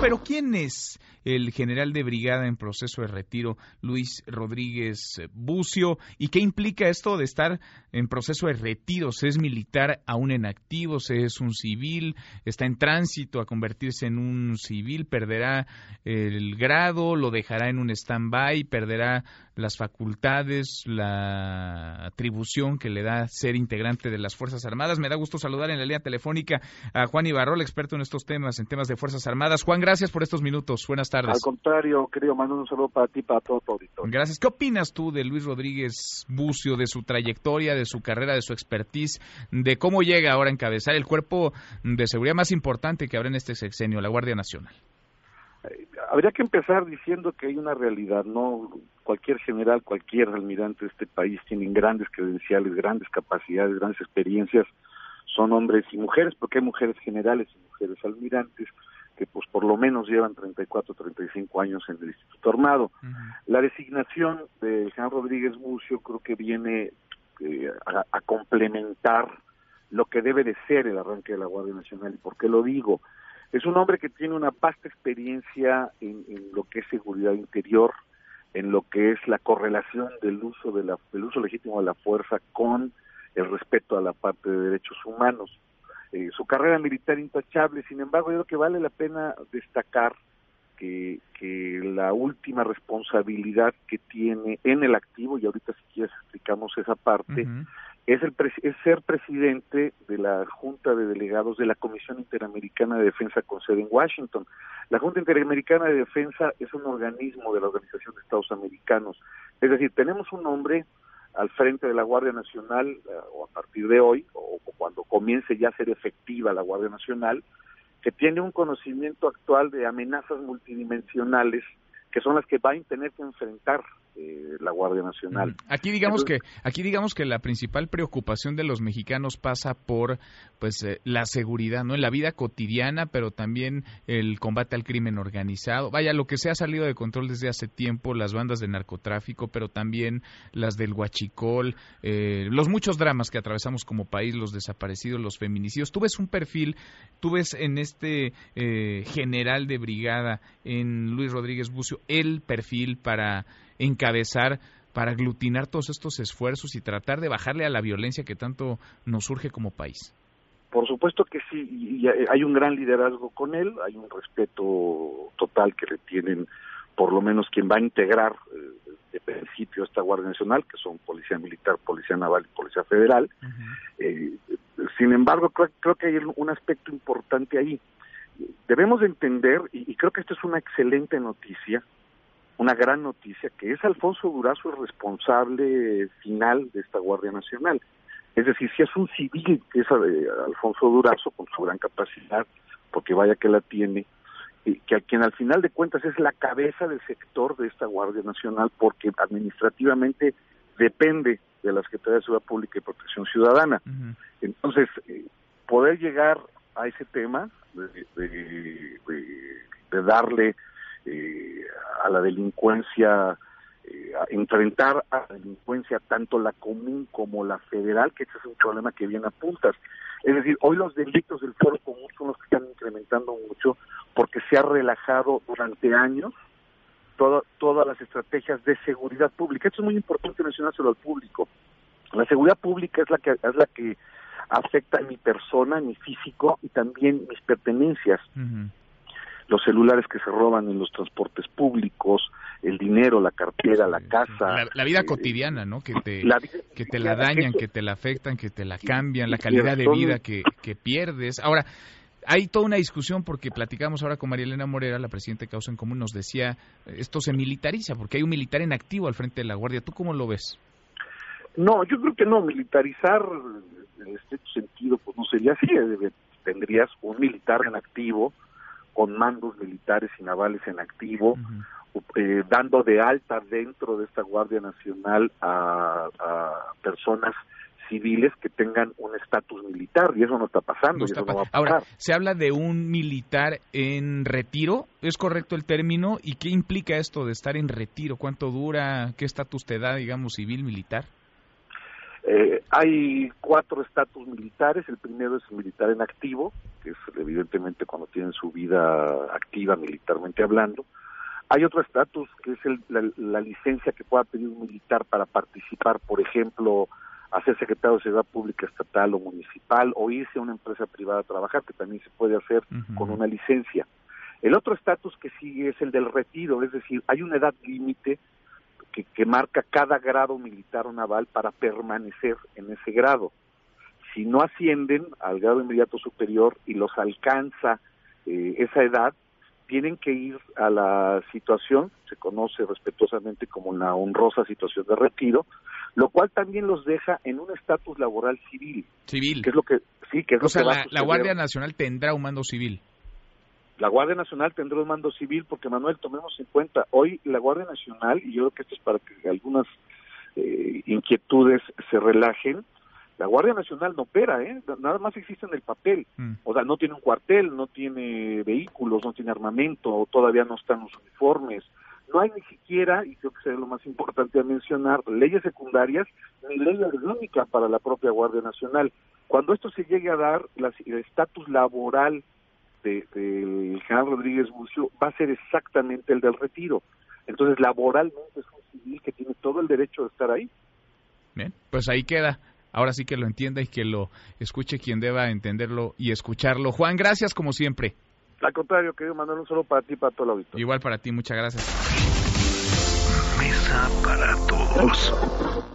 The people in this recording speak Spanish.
Pero ¿quién es el general de brigada en proceso de retiro, Luis Rodríguez Bucio? ¿Y qué implica esto de estar en proceso de retiro? ¿Se es militar aún en activo? ¿Se es un civil? ¿Está en tránsito a convertirse en un civil? ¿Perderá el grado? ¿Lo dejará en un stand-by? ¿Perderá las facultades? ¿La atribución que le da ser integrante de las Fuerzas Armadas? Me da gusto saludar en la línea telefónica a Juan Ibarrol, experto en estos temas, en temas de Fuerzas Armadas. Juan, gracias por estos minutos. Buenas tardes. Al contrario, querido mando un saludo para ti, para todo tu auditorio. Gracias. ¿Qué opinas tú de Luis Rodríguez Bucio, de su trayectoria, de su carrera, de su expertise, de cómo llega ahora a encabezar el cuerpo de seguridad más importante que habrá en este sexenio, la Guardia Nacional? Habría que empezar diciendo que hay una realidad, no cualquier general, cualquier almirante de este país tienen grandes credenciales, grandes capacidades, grandes experiencias, son hombres y mujeres, porque hay mujeres generales y mujeres almirantes, que pues por lo menos llevan 34, 35 años en el Instituto Armado. La designación de Jean Rodríguez Mucio creo que viene eh, a, complementar lo que debe de ser el arranque de la Guardia Nacional. ¿Y por qué lo digo? Es un hombre que tiene una vasta experiencia en, lo que es seguridad interior, en lo que es la correlación del uso de la, del uso legítimo de la fuerza con el respeto a la parte de derechos humanos. Eh, su carrera militar intachable, sin embargo, yo creo que vale la pena destacar que, que la última responsabilidad que tiene en el activo, y ahorita si quieres explicamos esa parte, es, el es ser presidente de la Junta de Delegados de la Comisión Interamericana de Defensa con sede en Washington. La Junta Interamericana de Defensa es un organismo de la Organización de Estados Americanos. Es decir, tenemos un hombre al frente de la Guardia Nacional, eh, o a partir de hoy, o, cuando comience ya a ser efectiva la Guardia Nacional, que tiene un conocimiento actual de amenazas multidimensionales que son las que va a tener que enfrentar eh, la Guardia Nacional. Aquí digamos que aquí digamos que la principal preocupación de los mexicanos pasa por pues eh, la seguridad, ¿no? En la vida cotidiana, pero también el combate al crimen organizado. Vaya, lo que se ha salido de control desde hace tiempo, las bandas de narcotráfico, pero también las del huachicol, eh, los muchos dramas que atravesamos como país, los desaparecidos, los feminicidios. Tú ves un perfil, tú ves en este general de brigada, en Luis Rodríguez Bucio, el perfil para encabezar para aglutinar todos estos esfuerzos y tratar de bajarle a la violencia que tanto nos surge como país? Por supuesto que sí, y hay un gran liderazgo con él, hay un respeto total que le tienen por lo menos quien va a integrar eh, de principio esta Guardia Nacional, que son Policía Militar, Policía Naval y Policía Federal. Eh, sin embargo, creo, que hay un aspecto importante ahí. Debemos entender, y creo que esto es una excelente noticia, una gran noticia, que es Alfonso Durazo el responsable final de esta Guardia Nacional. Es decir, si es un civil, que es eh, Alfonso Durazo, con su gran capacidad, porque vaya que la tiene, que a quien al final de cuentas es la cabeza del sector de esta Guardia Nacional, porque administrativamente depende de la Secretaría de Seguridad Pública y Protección Ciudadana. Entonces, eh, poder llegar a ese tema de, de darle eh, a la delincuencia, eh, enfrentar a la delincuencia tanto la común como la federal, que ese es un problema que viene a puntas. Es decir, hoy los delitos del foro común son los que están incrementando mucho porque se ha relajado durante años todas las estrategias de seguridad pública. Esto es muy importante mencionárselo al público. La seguridad pública es la que es la que afecta a mi persona, mi físico y también mis pertenencias los celulares que se roban en los transportes públicos, el dinero, la cartera, la casa. La, vida eh, cotidiana, ¿no? Que te la, que te la dañan, que te la afectan, que te la cambian, la calidad de vida que, que pierdes. Ahora, hay toda una discusión porque platicamos ahora con María Elena Morera, la presidenta de Causa en Común, nos decía, esto se militariza porque hay un militar en activo al frente de la Guardia. ¿Tú cómo lo ves? No, yo creo que no, militarizar en este sentido pues no sería así, tendrías un militar en activo con mandos militares y navales en activo, eh, dando de alta dentro de esta Guardia Nacional a, personas civiles que tengan un estatus militar y eso no está pasando. Ahora, se habla de un militar en retiro, ¿es correcto el término? ¿Y qué implica esto de estar en retiro? ¿Cuánto dura? ¿Qué estatus te da, digamos, civil, militar? Eh, hay cuatro estatus militares. El primero es el militar en activo, que es evidentemente cuando tienen su vida activa militarmente hablando. Hay otro estatus que es el, la, licencia que pueda pedir un militar para participar, por ejemplo, a ser secretario de Seguridad Pública estatal o municipal o irse a una empresa privada a trabajar, que también se puede hacer con una licencia. El otro estatus que sigue es el del retiro, es decir, hay una edad límite que, que, marca cada grado militar o naval para permanecer en ese grado. Si no ascienden al grado inmediato superior y los alcanza eh, esa edad, tienen que ir a la situación, se conoce respetuosamente como la honrosa situación de retiro, lo cual también los deja en un estatus laboral civil. Civil. Que es lo que sí, que es o sea, la Guardia Nacional tendrá un mando civil. La Guardia Nacional tendrá un mando civil porque, Manuel, tomemos en cuenta, hoy la Guardia Nacional, y yo creo que esto es para que algunas eh, inquietudes se relajen, la Guardia Nacional no opera, ¿eh? nada más existe en el papel. Mm. O sea, no tiene un cuartel, no tiene vehículos, no tiene armamento, todavía no están los uniformes. No hay ni siquiera, y creo que sería lo más importante a mencionar, leyes secundarias ni ley orgánica para la propia Guardia Nacional. Cuando esto se llegue a dar, el estatus laboral del general Rodríguez Bucio va a ser exactamente el del retiro. Entonces, laboralmente es un civil que tiene todo el derecho de estar ahí. Bien, pues ahí queda. Ahora sí que lo entienda y que lo escuche quien deba entenderlo y escucharlo. Juan, gracias como siempre. Al contrario, querido Manuel, un solo para ti y para todo el auditorio. Igual para ti, muchas gracias. Mesa para todos.